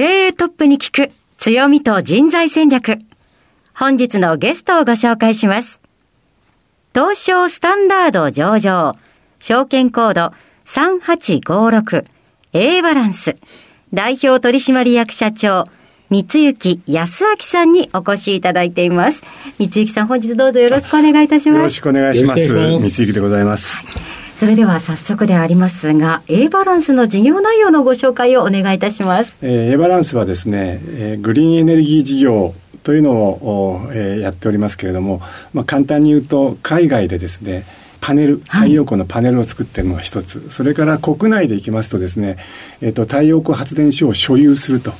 経営トップに聞く強みと人材戦略。本日のゲストをご紹介します。東証スタンダード上場、証券コード 3856A バランス、代表取締役社長、三幸康明さんにお越しいただいています。三幸さん、本日どうぞよろしくお願いいたします。よろしくお願いします。三幸でございます。はいそれでは早速でありますが、A バランスの事業内容のご紹介をお願いいたします。えー、A バランスはですね、えー、グリーンエネルギー事業というのを、えー、やっておりますけれども、まあ、簡単に言うと海外でですねパネル太陽光のパネルを作ってるのが一つ、はい、それから国内でいきますとですね、えーと、太陽光発電所を所有すると。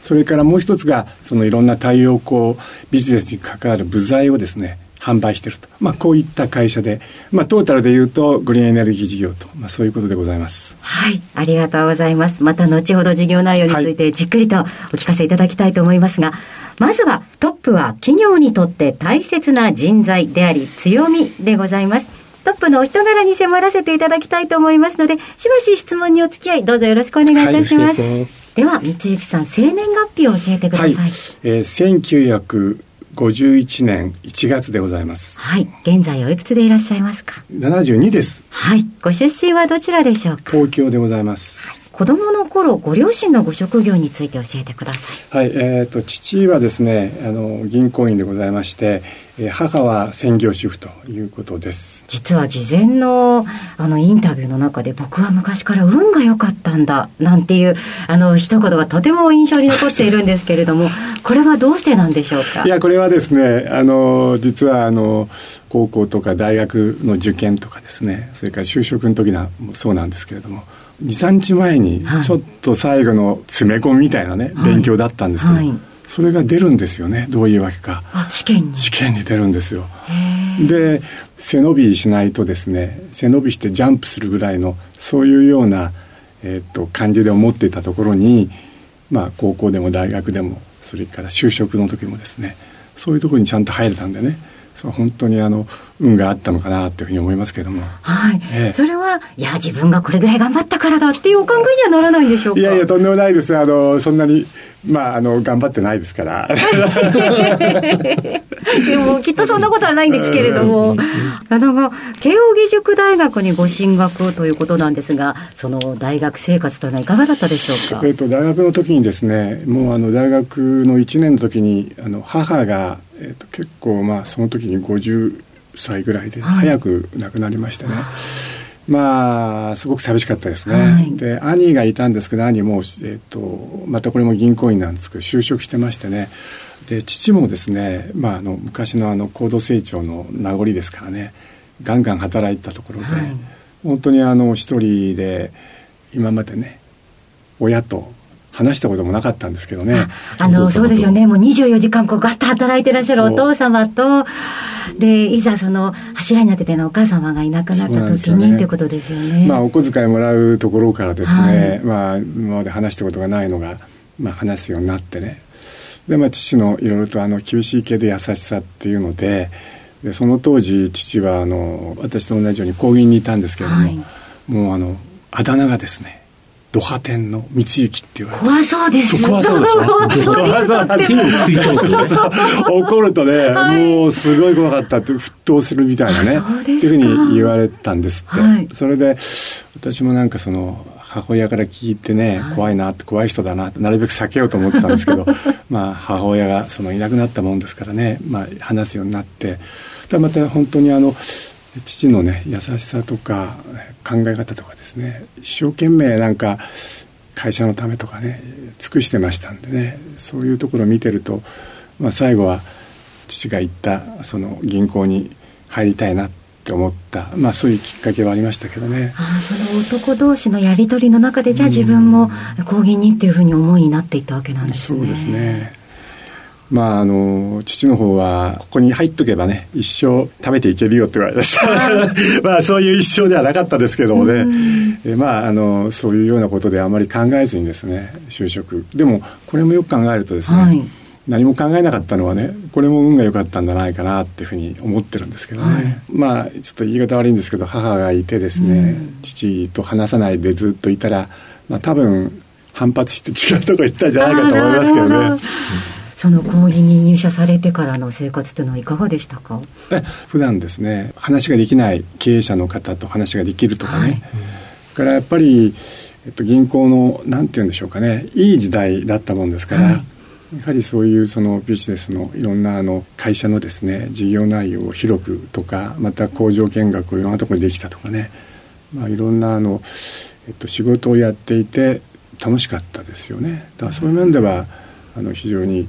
それからもう一つがそのいろんな太陽光ビジネスに関わる部材をですね販売していると、まあ、こういった会社で、まあ、トータルでいうとグリーンエネルギー事業と、まあ、そういうことでございます。はい。ありがとうございます。また後ほど事業内容についてじっくりとお聞かせいただきたいと思いますが、はい、まずはトップは企業にとって大切な人材であり強みでございます。トップのお人柄に迫らせていただきたいと思いますので、しばし質問にお付き合い、どうぞよろしくお願いいたします。はい、では、三幸さん、生年月日を教えてください。はい、えー、51年1月でございます。はい。現在おいくつでいらっしゃいますか ?72 です。はい。ご出身はどちらでしょうか？東京でございます。はい子供の頃ご両親のご職業について教えてくださいはいえーと、父はですねあの銀行員でございまして、えー、母は専業主婦ということです。実は事前のあのインタビューの中で僕は昔から運が良かったんだなんていうあの一言がとても印象に残っているんですけれどもこれはどうしてなんでしょうか？いやこれはですねあの実はあの高校とか大学の受験とかですねそれから就職の時なそうなんですけれども23日前にちょっと最後の詰め込みみたいなね、はい、勉強だったんですけど、はい、それが出るんですよね。どういうわけか。試験に。試験に出るんですよ。で背伸びしないとですね背伸びしてジャンプするぐらいのそういうような、えー、っと感じで思っていたところにまあ高校でも大学でもそれから就職の時もですねそういうところにちゃんと入れたんでねそう本当にあの運があったのかなというふうに思いますけれども、はい、ええ、それはいや自分がこれぐらい頑張ったからだっていうお考えにはならないんでしょうか？いやいやとんでもないです。あのそんなにまああの頑張ってないですから。でもきっとそんなことはないんですけれども。あの慶應義塾大学にご進学ということなんですがその大学生活というのはいかがだったでしょうか、えーと、大学の時にですねもうあの大学の1年の時にあの母がえーと、結構まあその時に50歳ぐらいで早く亡くなりましてね、はい、まあすごく寂しかったですね、はい、で兄がいたんですけど兄も、えーと、またこれも銀行員なんですけど就職してましてね。で父もですね、まあ、あの昔のあの高度成長の名残ですからね。ガンガン働いたところで、はい、本当にあの一人で今までね親と話したこともなかったんですけどね。あの、そうですよね。もう24時間こうガッと働いてらっしゃるお父様と、で、いざその柱になっててのお母様がいなくなった時に、っていうことですよね。まあ、お小遣いもらうところからですね、はい、まあ、今まで話したことがないのが、まあ、話すようになってね。で、まあ、父のいろいろとあの、厳しい系で優しさっていうので、でその当時父はあの私と同じように工銀にいたんですけれども、はい、もうあのあだ名がですねドハ天の三幸って言われて。怖そうです。怖そうでし。ょ怖そうだ 怒るとね、はい、もうすごい怖かったって沸騰するみたいなねっていうふうに言われたんですって、はい、それで私もなんかその母親から聞いてね、怖いなって怖い人だなってなるべく避けようと思ってたんですけど まあ母親がそのいなくなったもんですからね、まあ、話すようになって。また本当にあの父のね優しさとか考え方とかですね一生懸命なんか会社のためとかね尽くしてましたんでねそういうところを見てると、まあ、最後は父が言ったその銀行に入りたいなって思った、まあ、そういうきっかけはありましたけどね。あその男同士のやり取りの中でじゃあ自分も公銀にっていうふうに思いになっていったわけなんですね。そうですねまあ、あの父の方はここに入っとけばね一生食べていけるよって言われましたまあそういう一生ではなかったですけどもね、えまああのそういうようなことであまり考えずにですね就職。でもこれもよく考えるとですね、はい。何も考えなかったのはねこれも運が良かったんじゃないかなっていうふうに思ってるんですけどね、はい、まあちょっと言い方悪いんですけど母がいてですね、父と話さないでずっといたら、まあ、多分反発して違うとこ行ったん。じゃないかと思いますけどね。その講義に入社されてからの生活というのはいかがでしたか？え 普段ですね話ができない経営者の方と話ができるとかね、はい、からやっぱり、えっと、銀行のなんて言うんでしょうかねいい時代だったもんですから、はい、やはりそういうそのビジネスのいろんなあの会社のですね事業内容を広くとかまた工場見学をいろんなところでできたとかね、まあ、いろんなあの、えっと、仕事をやっていて楽しかったですよね。だからそういう面ではあの非常に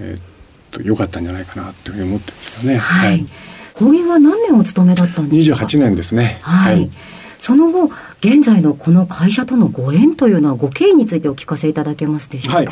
えー、っと良かったんじゃないかなというふうに思ってるんですよね。はい。はい、法院は何年お勤めだったんですか？28年ですね。はい、はいその後、現在のこの会社とのご縁というのは、ご経緯についてお聞かせいただけますでしょうか？はい、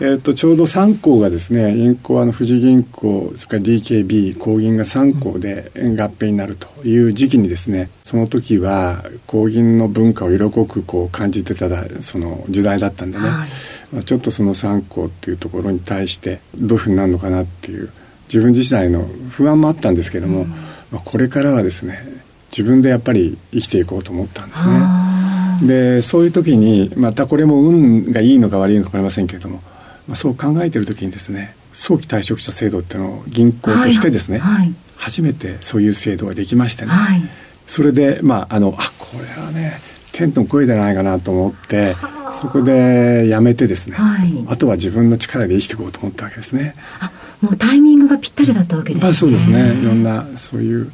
えーと、ちょうど3行がですね、銀行はの富士銀行、それから DKB、工銀が3行で合併になるという時期にですね、その時は工銀の文化を色濃くこう感じてたその時代だったんでね、はいまあ、ちょっとその3校っていうところに対してどういうふうになるのかなっていう自分自体の不安もあったんですけども、うん、まあ、これからはですね自分でやっぱり生きていこうと思ったんですね。でそういう時にまたこれも運がいいのか悪いのか分かりませんけれども、まあ、そう考えてる時にですね早期退職者制度っていうのを銀行としてですね、はいはい、初めてそういう制度ができましてね、はい、それでまああのあこれはね天の声じゃないかなと思って そこでやめてですね、はい、あとは自分の力で生きていこうと思ったわけですね。あもうタイミングがぴったりだったわけですね、まあ、そうですね。いろんなそういう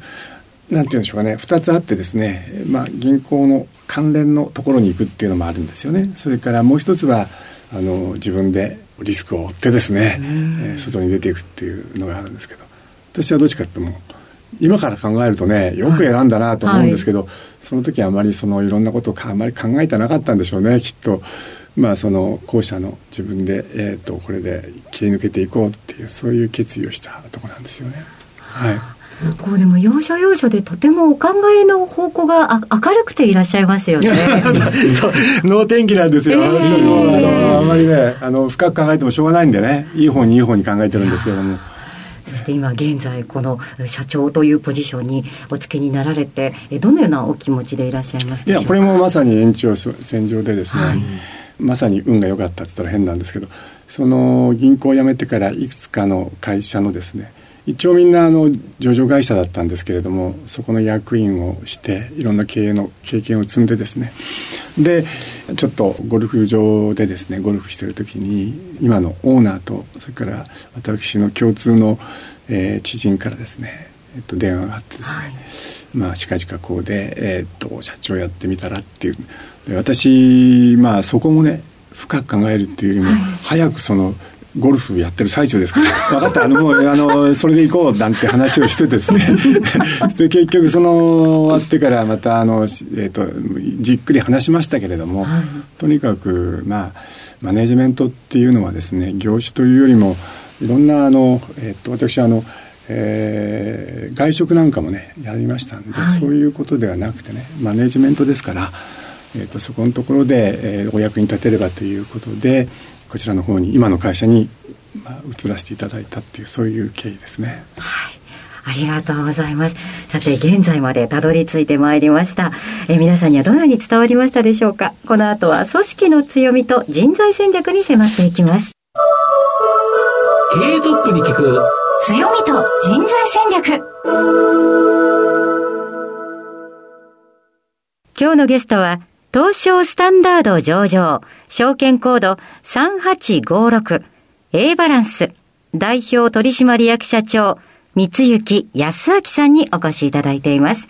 なんていうんでしょうかね。2つあってですね、まあ、銀行の関連のところに行くっていうのもあるんですよね。それからもう一つはあの自分でリスクを負ってですね、えー、外に出ていくっていうのがあるんですけど。私はどっちかってもう今から考えるとねよく選んだなと思うんですけど、はいはい、その時あまりそのいろんなことをあまり考えてなかったんでしょうねきっと。まあ、その後者の自分で、えーと、これで切り抜けていこうっていうそういう決意をしたところなんですよね。はいこうでも要所要所でとてもお考えの方向があ明るくていらっしゃいますよね。そう能天気なんですよ、えー、あまりねあの深く考えてもしょうがないんでねいい方にいい方に考えてるんですけども。そして今現在この社長というポジションにお付けになられてどのようなお気持ちでいらっしゃいますいやこれもまさに延長線上でですね、はい、まさに運が良かったって言ったら変なんですけどその銀行を辞めてからいくつかの会社のですね一応みんなあの上場会社だったんですけれどもそこの役員をしていろんな経営の経験を積んでですね。でちょっとゴルフ場でですねゴルフしてる時に今のオーナーとそれから私の共通の、えー、知人からですね、えっと、電話があってですね、はい、まあ近々こうで、えー、っと社長やってみたらっていう。で私まあそこもね深く考えるっていうよりも、はい、早くそのゴルフやってる最中ですから。分かった。あのもうあのそれで行こうなんて話をしてですね。で結局その終わってからまたあの、えーと、じっくり話しましたけれども、はい、とにかくまあマネジメントっていうのはですね業種というよりもいろんなあの、えーと、私あのえー、外食なんかもねやりましたんで、はい、そういうことではなくてねマネジメントですから、えーと、とそこのところで、えー、お役に立てればということでこちらの方に今の会社に、まあ、移らせていただいたっていうそういう経緯ですね。はいありがとうございます。さて、現在までたどり着いてまいりました。え皆さんにはどのように伝わりましたでしょうか？この後は組織の強みと人材戦略に迫っていきます。経営トップに聞く強みと人材戦略。今日のゲストは、東証スタンダード上場、証券コード 3856A バランス、代表取締役社長、三幸康明さんにお越しいただいています。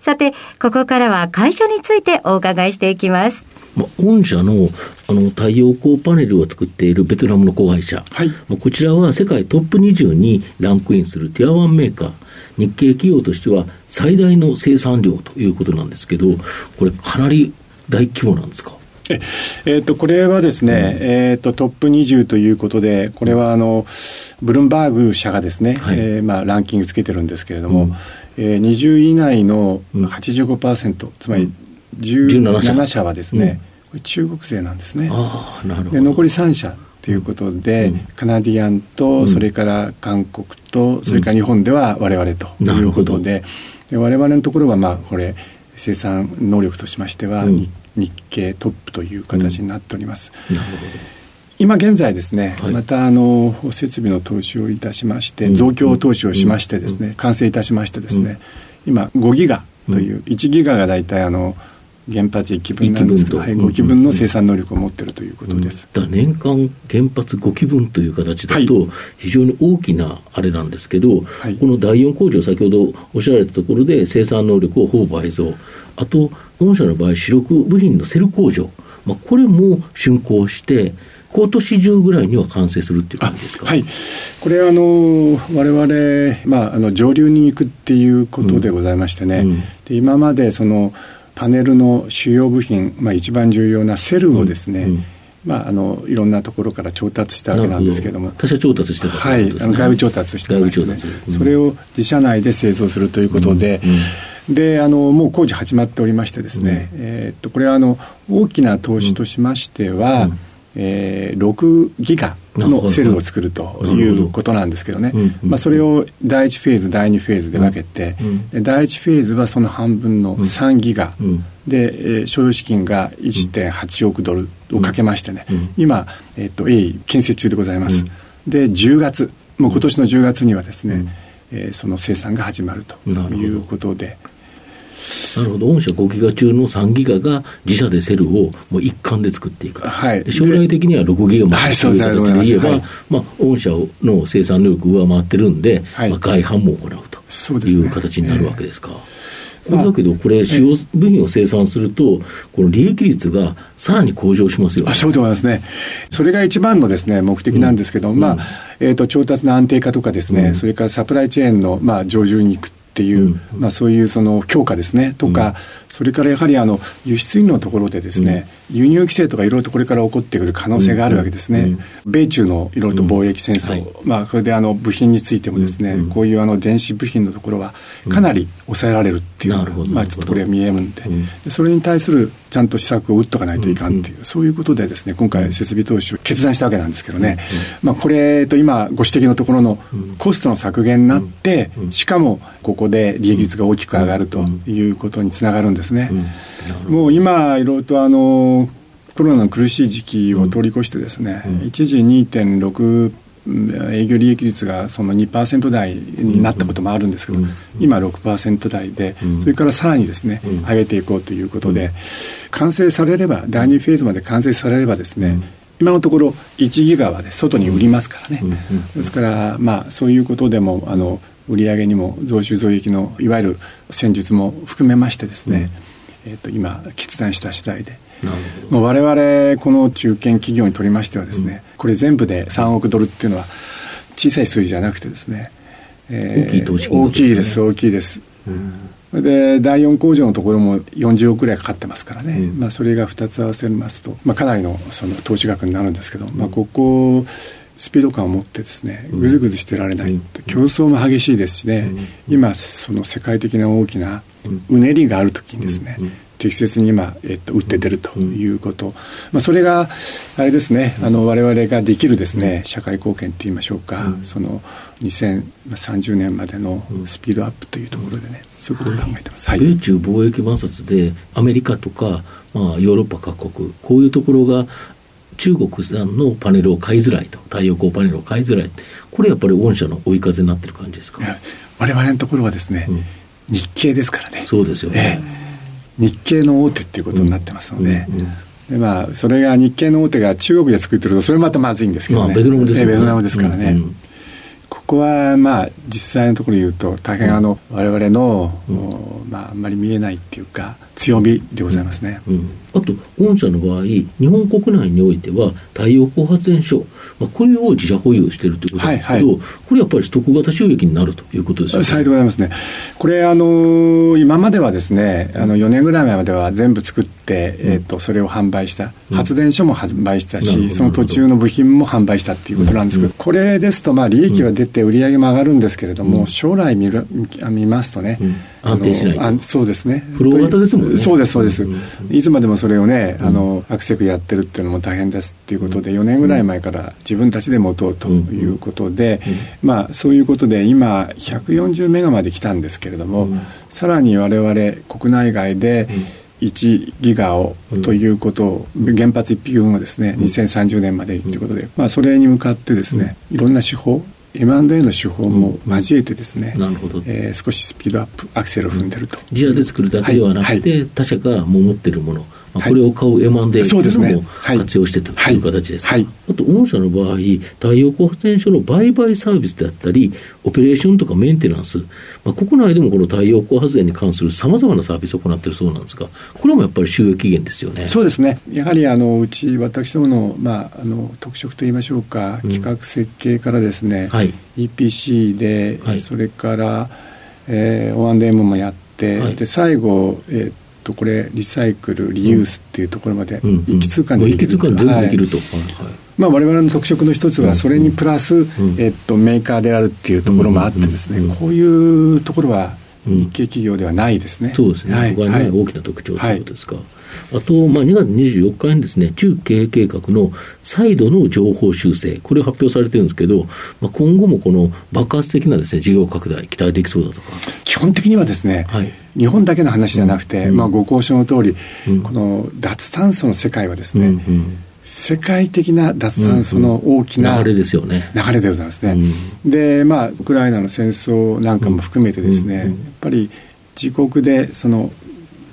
さて、ここからは会社についてお伺いしていきます。まあ、御社のあの太陽光パネルを作っているベトナムの子会社、はい、まあ、こちらは世界トップ20にランクインするティアワンメーカー、日系企業としては最大の生産量ということなんですけど、これ、かなり大規模なんですか？ええー、とこれはですね、うん、えーと、トップ20ということで、これはあのブルンバーグ社がですね、はい、えー、まあ、ランキングつけてるんですけれども、うん、えー、20位以内の85%、うん、つまり17社。はですね、うん、中国勢なんですね。で残り3社ということで、うん、カナディアンと、それから韓国と、それから日本では我々ということで、で我々のところは、まあ、これ、生産能力としましては、日経トップという形になっております。なるほど。今現在ですね、はい、またあの設備の投資をいたしまして、増強投資をしましてですね、完成いたしましてですね、今5ギガという、1ギガが大体あの原発1基分なんですけど、はい、5基分の生産能力を持っているということです、うん、年間原発5基分という形だと、非常に大きなあれなんですけど、はい、この第4工場、先ほどおっしゃられたところで、生産能力をほぼ倍増、あと、御社の場合、主力部品のセル工場、まあ、これも竣工して、今年中ぐらいには完成するっていう感じですか、はい、これはあのわれまあ、あの上流に行くっていうことでございましてね、うん。うん、で今までそのパネルの主要部品、まあ、一番重要なセルをですね、うん。うんまあ、あのいろんなところから調達したわけなんですけれども、他社調達してた、ね、はい、あの外部調達してましてね、うん、それを自社内で製造するということで、うん。うん、であのもう工事始まっておりましてですね、えー、っとこれはあの大きな投資としましては、えー、6ギガのセルを作るということなんですけどね、まあ、それを第1フェーズ第2フェーズで分けて、うん、第1フェーズはその半分の3ギガ、うん、で、えー、所有資金が1.8億ドルをかけましてね、うん、今、えーと、鋭意建設中でございます、で10月もう今年の10月にはですね、うん、えー、その生産が始まるということで。なるほど、御社5ギガ中の3ギガが自社でセルをもう一貫で作っていく、はい、将来的には6ギガまでという形で言えば、はい、まあ、御社の生産能力上回ってるんで、はい、まあ、外販も行うという形になるわけですか。これだけど、これ、主要部品を生産すると、この利益率がさらに向上しますよ、ね、あそうでございますね。それが一番のですね、目的なんですけど、うん、まあ、えっ、ー、と、調達の安定化とかですね、うん、それからサプライチェーンの、まあ、上流に行くっていう、まあ、そういうその強化ですね、とか、それからやはりあの輸出入のところでですね、輸入規制とかいろいろとこれから起こってくる可能性があるわけですね。米中のいろいろと貿易戦争、まあ、それであの部品についてもですね、こういうあの電子部品のところはかなり抑えられるっていう、まあ、ちょっとこれ見えるん。で、それに対するちゃんと施策を打っとかないといかんっていう、そういうことでですね、今回設備投資を決断したわけなんですけどね、まあ、これと今ご指摘のところのコストの削減になって、しかもここで利益率が大きく上がるということにつながるんですね。もう今、いろいろとあのコロナの苦しい時期を通り越してですね、うん、一時2.6営業利益率がその2%台になったこともあるんですけど、うん、今6%台で、うん、それからさらにですね、上げていこうということで、完成されれば、第2フェーズまで完成されればですね、今のところ1ギガは、ね、外に売りますからね、ですから、まあ、そういうことでもあの売上にも増収増益のいわゆる戦術も含めましてですね、えー、と今決断した次第で。もう我々この中堅企業にとりましてはですね、うん、これ全部で3億ドルっていうのは小さい数字じゃなくてですね、えー、大きい投資金、ね、大きいです大きいです、うん、で第4工場のところも40億ぐらいかかってますからね、うん、まあ、それが2つ合わせますと、まあ、かなりのその投資額になるんですけど、まあ、ここスピード感を持ってですねぐずぐずしてられない、競争も激しいですしね、今その世界的な大きなうねりがある時にですね、適切に今、えっと、打って出るということ、まあ、それがあれですね。あの我々ができるですね社会貢献といいましょうか、その2030年までのスピードアップというところでね、そういうことを考えてます、はい、米中貿易摩擦でアメリカとか、まあ、ヨーロッパ各国こういうところが中国産のパネルを買いづらいと。太陽光パネルを買いづらい。これやっぱり御社の追い風になってる感じですか？我々のところはですね、うん、日経ですからね。そうですよね、えー日系の大手っていうことになってますので、でまあ、それが日系の大手が中国で作ってるとそれまたまずいんですけどね、まあ、ベトナムです、からね、ここはまあ実際のところ言うと大変あの、うん、我々の、うん、まあ、あんまり見えないっていうか強みでございますね、うん、あと御社の場合日本国内においては太陽光発電所、まあ、これを自社保有しているということですけど、はいはい、これやっぱり取得型収益になるということですよね。でございますね。これあの今まではですねあの4年ぐらい前までは全部作って、えーと、それを販売した、発電所も販売したし、その途中の部品も販売したっていうことなんですけど、これですとまあ利益は出て売り上げも上がるんですけれども、将来見る見ますとね、安定しないそうですね。フロー型ですもんね。そうですそうです、いつまでもそれをねあのアクセクやってるっていうのも大変ですっていうことで4年ぐらい前から自分たちで持とうということで、まあそういうことで今140メガまで来たんですけれども、さらに我々国内外で、1ギガをということを、原発1匹分をですね、2030年までということで、まあ、それに向かってですね、いろんな手法 M&A の手法も交えてですね、なるほど。えー、少しスピードアップアクセルを踏んでると、自社で作るだけではなくて、はい。はい、他社がもう持ってるもの。まあ、これを買う M&A というのも活用してという形です、はい、あと、御社の場合、太陽光発電所の売買サービスであったり、オペレーションとかメンテナンス、まあ、国内でもこの太陽光発電に関するさまざまなサービスを行っているそうなんですが、これもやっぱり収益源ですよね。そうですね、やはりあのうち、私どもの,、まあ、あの特色といいましょうか、企画設計からですね、うんはい、EPC で、はい、それから、えー、O&M もやって、はい、で最後、えーとこれリサイクルリユースっていうところまで一気通貫できると、うんうん、全部できると、はい。まあ、我々の特色の一つはそれにプラス、えっと、メーカーであるっていうところもあってですね、こういうところは日系企業ではないですね、そうですね、はい、ここはね、大きな特徴ということですか。あと、まあ、2月24日にですね、中経営計画の再度の情報修正、これを発表されてるんですけど、まあ、今後もこの爆発的なですね、事業拡大、期待できそうだとか。基本的にはですね、はい、日本だけの話じゃなくて、うん、まあ、ご交渉の通り、うん、この脱炭素の世界はですね、うんうん世界的な脱炭素の大きな、流れですよね。流れでございますね、うん、でまあウクライナの戦争なんかも含めてですね、やっぱり自国でその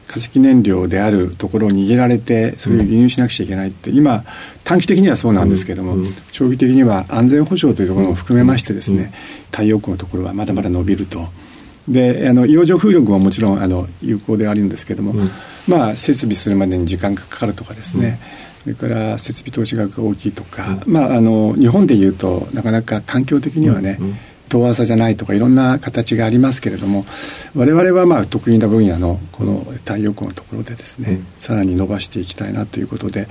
化石燃料であるところを逃げられてそれを輸入しなくちゃいけないって今短期的にはそうなんですけれども、長期的には安全保障というところも含めましてですね、太陽光のところはまだまだ伸びると。であの洋上風力ももちろんあの有効であるんですけれども、まあ、設備するまでに時間がかかるとかですね、それから設備投資額が大きいとか、まあ、あの日本でいうとなかなか環境的にはね、遠浅じゃないとかいろんな形がありますけれども我々はまあ得意な分野のこの太陽光のところでですね、うん、さらに伸ばしていきたいなということで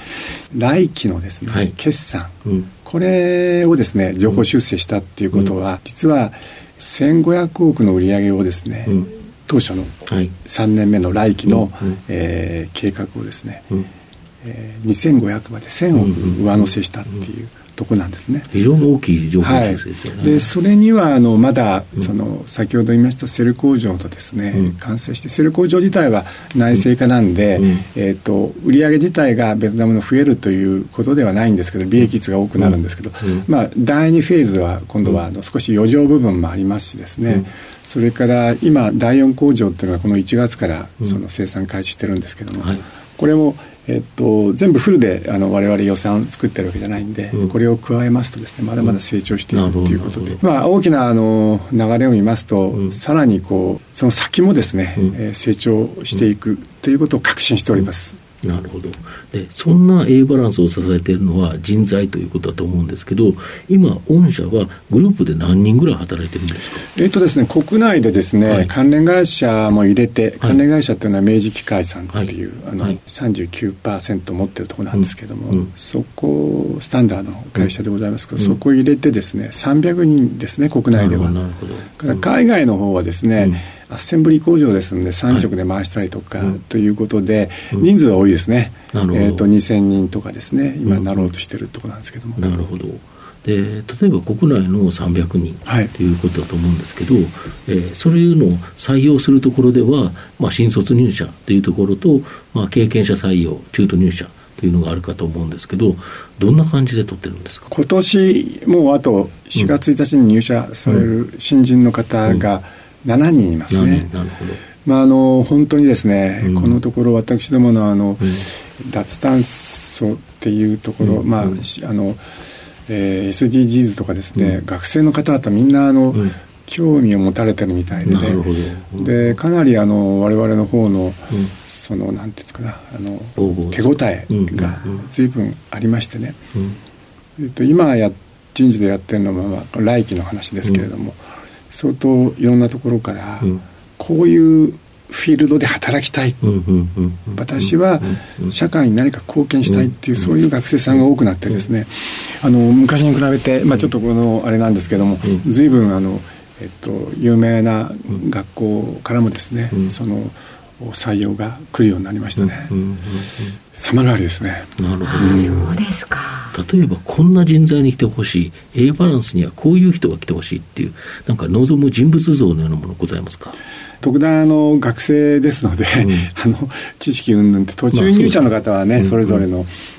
来期のですね、はい、決算、うん、これをですね情報修正したっていうことは、うん、実は1500億の売り上げをですね、当初の3年目の来期の、えー、計画をですね、えー、2500まで1000億上乗せしたっていうとこなんですね。非常に大きい情報修正ですよね。はい、でそれにはあのまだその、先ほど言いましたセル工場とですね、うん、完成してセル工場自体は内製化なんで、うん、えーと、売上自体がベトナムの増えるということではないんですけど利益率が多くなるんですけど、まあ、第2フェーズは今度はあの少し余剰部分もありますしですね、それから今第4工場っていうのがこの1月からその生産開始してるんですけども、はい、これもえっと、全部フルであの我々予算作ってるわけじゃないんで、うん、これを加えますとですねまだまだ成長していくということで、まあ、大きなあの流れを見ますと、うん、さらにこうその先もですね、うん、えー、成長していくということを確信しております。なるほど。でそんな A バランスを支えているのは人材ということだと思うんですけど今御社はグループで何人ぐらい働いてるんですか？えっとですね国内でですね、はい、関連会社も入れて関連会社っていうのは明治機械さんっていう、はい、あの、はい、39%持ってるところなんですけども、うん。うん、そこスタンダードの会社でございますけど、うん、そこ入れてですね300人ですね国内では。なるほどから海外の方はですね、アッセンブリ工場ですので3色で回したりとか、ということで、人数は多いですね、えー、と2000人とかですね。今なろうとしてるところなんですけども、なるほど。で例えば国内の300人とい。うことだと思うんですけど、はい、えー、そういうのを採用するところでは、まあ、新卒入社というところと、まあ、経験者採用中途入社というのがあるかと思うんですけどどんな感じで取ってるんですか？今年もうあと4月1日に入社される新人の方が、うんうん7人いますね。なるほど。まあ、あの本当にですね、うん、このところ私どものあの、うん、脱炭素っていうところ、うん、まああの、えー、SDGs とかですね、学生の方々みんなあの、興味を持たれてるみたいでね。でかなりあの我々の方の、そのなんていうんですかなあの手応えが随分ありましてね、えっと、今や人事でやってるのは、まあ、来期の話ですけれども、相当いろんなところから、こういうフィールドで働きたい、私は社会に何か貢献したいっていう、そういう学生さんが多くなってですね、あの昔に比べて、まあ、ちょっとこのあれなんですけども、随分あの、えっと、有名な学校からもですね、その採用が来るようになりましたね。様変わりですね。なるほど。そうですか。例えばこんな人材に来てほしい A バランスにはこういう人が来てほしいっていうなんか望む人物像のようなものございますか？特段の学生ですので、うん、あの知識云々って途中入社の方はね、まあ、それぞれの、経まあ、そ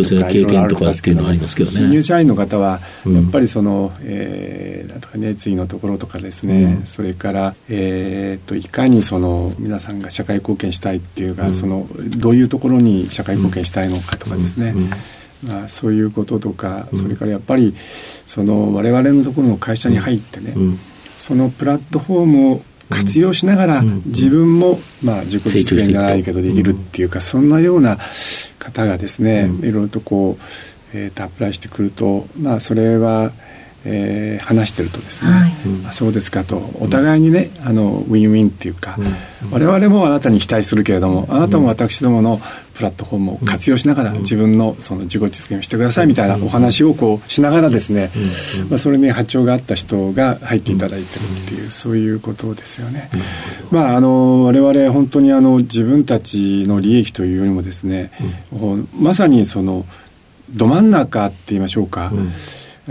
うですね。経験とかっていうのはありますけどね。新入社員の方はやっぱりその、うん、えー、なんとか熱意のところとかですね、うん、それから、えーと、いかにその皆さんが社会貢献したいっていうか、うん、そのどういうところに社会貢献したいのかとかですね、うん。まあ、そういうこととか、それからやっぱりその我々のところの会社に入ってね、そのプラットフォームを活用しながら、自分も、まあ、自己実現じゃないけどできるっていうか、そんなような方がですね、いろいろとこう、えー、とアプライしてくると、まあ、それはえー、話してるとですね、はい、あそうですかとお互いにねあのウィンウィンっていうか、うん、我々もあなたに期待するけれどもあなたも私どものプラットフォームを活用しながら、自分のその自己実現をしてくださいみたいなお話をこうしながらですね、まあ、それに波長があった人が入っていただいてるっていう、そういうことですよね。まあ、あの我々本当にあの自分たちの利益というよりもですね、まさにそのど真ん中って言いましょうか、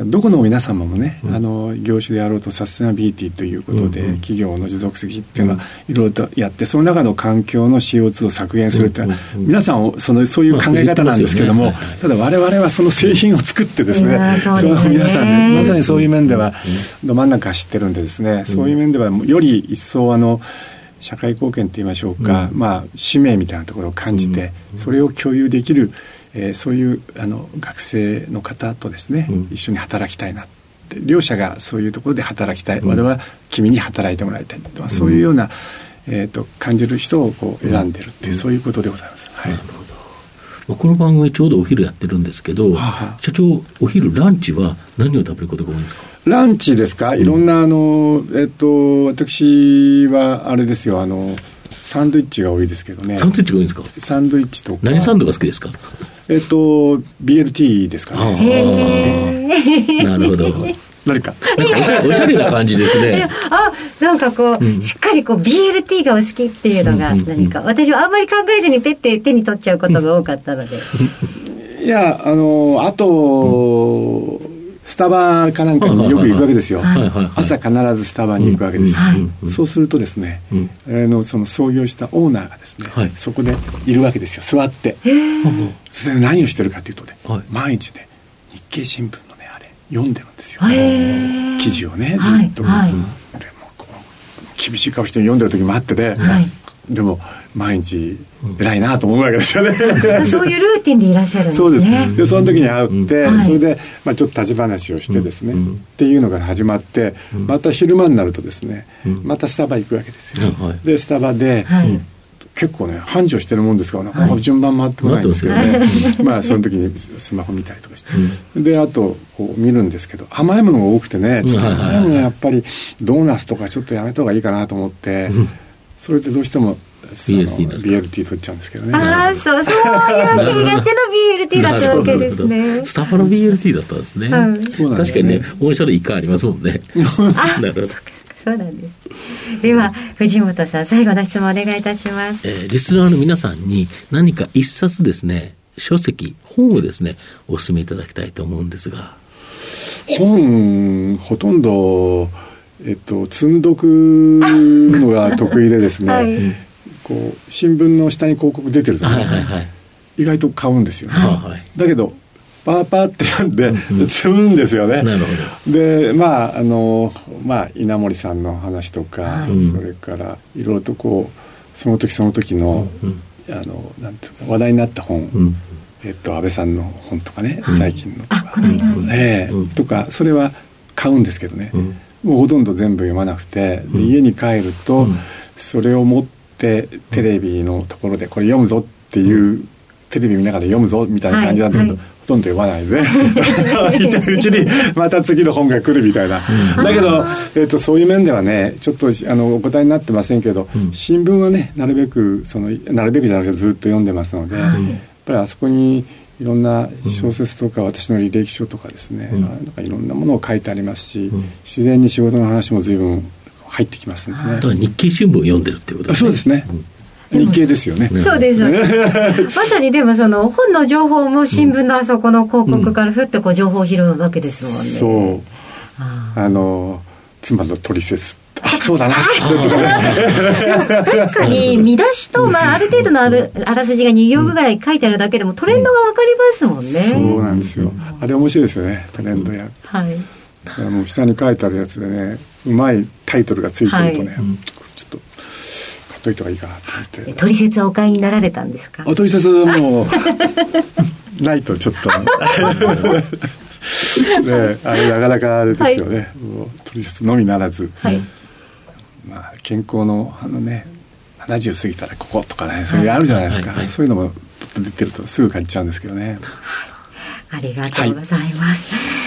どこの皆様もね、うん、あの業種であろうとサステナビリティということで、うんうん、企業の持続性っていうのはいろいろとやってその中の環境の CO2 を削減するって、うんうんうん、皆さんそのそういう考え方なんですけれども、まあね、ただ我々はその製品を作ってですね、そね。その皆さんねまさにそういう面ではど真ん中知ってるんでですね、そういう面ではより一層あの社会貢献といいましょうか、まあ使命みたいなところを感じて、それを共有できるえー、そういうあの学生の方とですね、うん、一緒に働きたいな両者がそういうところで働きたい、うん、我々は君に働いてもらいたい、うん、そういうような、えーと、感じる人をこう選んでるっていう、そういうことでございます。はい。この番組ちょうどお昼やってるんですけど、はは社長、お昼、ランチは何を食べることが多いんですか？ランチですか、いろんな、あの、えっと、私はあれですよ、あの、サンドイッチが多いですけどね。サンドイッチが多いんですか？サンドイッチとか。何サンドが好きですか？えっと、BLT ですかね。なるほど。何か。おしゃおしゃれな感じですね。あ、なんかこう、うん、しっかりこう BLT がお好きっていうのが何か、私はあんまり考えずにペッて手に取っちゃうことが多かったので。いや、あの、あと、スタバかなんかによく行くわけですよ、朝必ずスタバに行くわけですよ、そうするとですね、うん、あのその創業したオーナーがですね、はい、そこでいるわけですよ。座って。それで何をしてるかというとね、はい、毎日ね日経新聞のねあれ読んでるんですよ。記事をねずっと、はい、でもこう厳しい顔して読んでる時もあってね、でも毎日偉いなと思うわけですよね、そういうルーティンでいらっしゃるんですね。そうです。でその時に会って、それで、まあ、ちょっと立ち話をしてですね、っていうのが始まってまた昼間になるとですね、またスタバ行くわけですよ、でスタバで、結構ね繁盛してるもんですから、はい、順番回ってこないんですけどね。まあその時にスマホ見たりとかして、うん、であとこう見るんですけど甘いものが多くてねちょっと甘いものやっぱりドーナツとかちょっとやめた方がいいかなと思って、それでどうしても BLT, BLT 取っちゃうんですけどね。ああそうそういう苦手の BLT だったわけですね。スタバの BLT だったんですね、うん、確かにね御社の一回ありますもんね。なるほど。そうなんです。では藤本さん最後の質問お願いいたします、えー、リスナーの皆さんに何か一冊ですね書籍本をですねお勧めいただきたいと思うんですが。本ほとんどえっと積んどくのが得意でですね、はいこう新聞の下に広告出てると、ね、はいはいはい、意外と買うんですよね、はいはい、だけどパーパーって読んで、積むんですよね。なるほど。で、まあ、あの、まあ、稲森さんの話とか、はい、それから、いろいろとこう、その時その時の、あの、なんていうか、話題になった本、えっと、安倍さんの本とかね、最近の。とか、ええとか、それは買うんですけどね、もうほとんど全部読まなくて、で家に帰ると、それを持ってテレビのところでこれ読むぞっていう、テレビ見ながら読むぞみたいな感じなんだけど、とんど読まないで。い。てるうちにまた次の本が来るみたいな、だけど、えーと、そういう面ではねちょっとあのお答えになってませんけど、うん、新聞はねなるべくそのなるべくじゃなくてずっと読んでますので、やっぱりあそこにいろんな小説とか私の履歴書とかですね、うん、なんかいろんなものを書いてありますし、うん、自然に仕事の話も随分入ってきますんでね。日経新聞を読んでるっていうことですね。そうですね。日経ですよね。そうです。まさにでもその本の情報も新聞のあそこの広告からふってこう情報を拾うわけですもんね。そう。あの妻のトリセツ。そうだな。確かに見出しと、まあ、ある程度のあるあらすじが2行ぐらい書いてあるだけでもトレンドが分かりますもんね。そうなんですよ。あれ面白いですよね。トレンドや。はい。あの下に書いてあるやつでね、うまいタイトルがついてるとね、っといた方がいいかなと思って。取説はお買いになられたんですか？あ取説もう ないとちょっと。ねあれなかなかあれですよね、はい、取説のみならず、はい、まあ健康のあのね70過ぎたらこことかねそういうあるじゃないですか、はい、そういうのも出てるとすぐ感じちゃうんですけどね、ありがとうございます、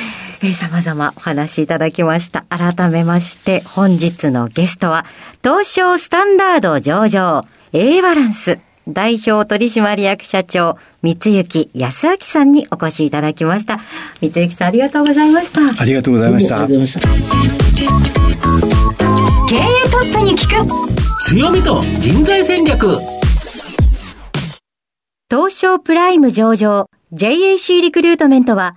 えー、様々お話しいただきました。改めまして、本日のゲストは、東証スタンダード上場、A バランス、代表取締役社長、三幸康明さんにお越しいただきました。三幸さん、ありがとうございました。ありがとうございました。経営トップに聞く強みと人材戦略東証プライム上場 JAC リクルートメントは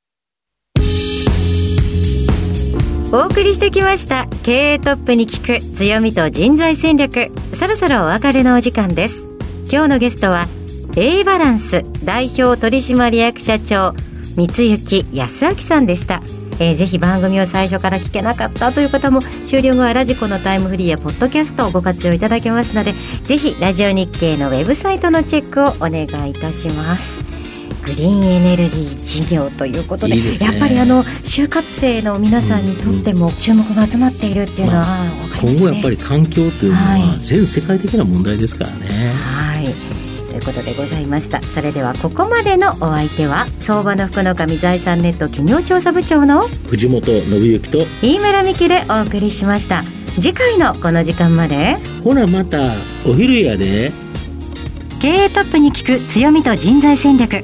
お送りしてきました。経営トップに聞く強みと人材戦略。そろそろお別れのお時間です。今日のゲストは A バランス代表取締役社長三幸康明さんでした。えー、ぜひ番組を最初から聞けなかったという方も終了後はラジコのタイムフリーやポッドキャストをご活用いただけますのでぜひラジオ日経のウェブサイトのチェックをお願いいたします。グリーンエネルギー事業ということで、ね、やっぱりあの就活生の皆さんにとっても注目が集まっているっていうのは、まあね、今後やっぱり環境というのは全世界的な問題ですからね。はい。ということでございました。それではここまでのお相手は相場の福の神財産ネット企業調査部長の藤本信之と飯村美希でお送りしました。次回のこの時間までほらまたお昼やで。経営トップに聞く強みと人材戦略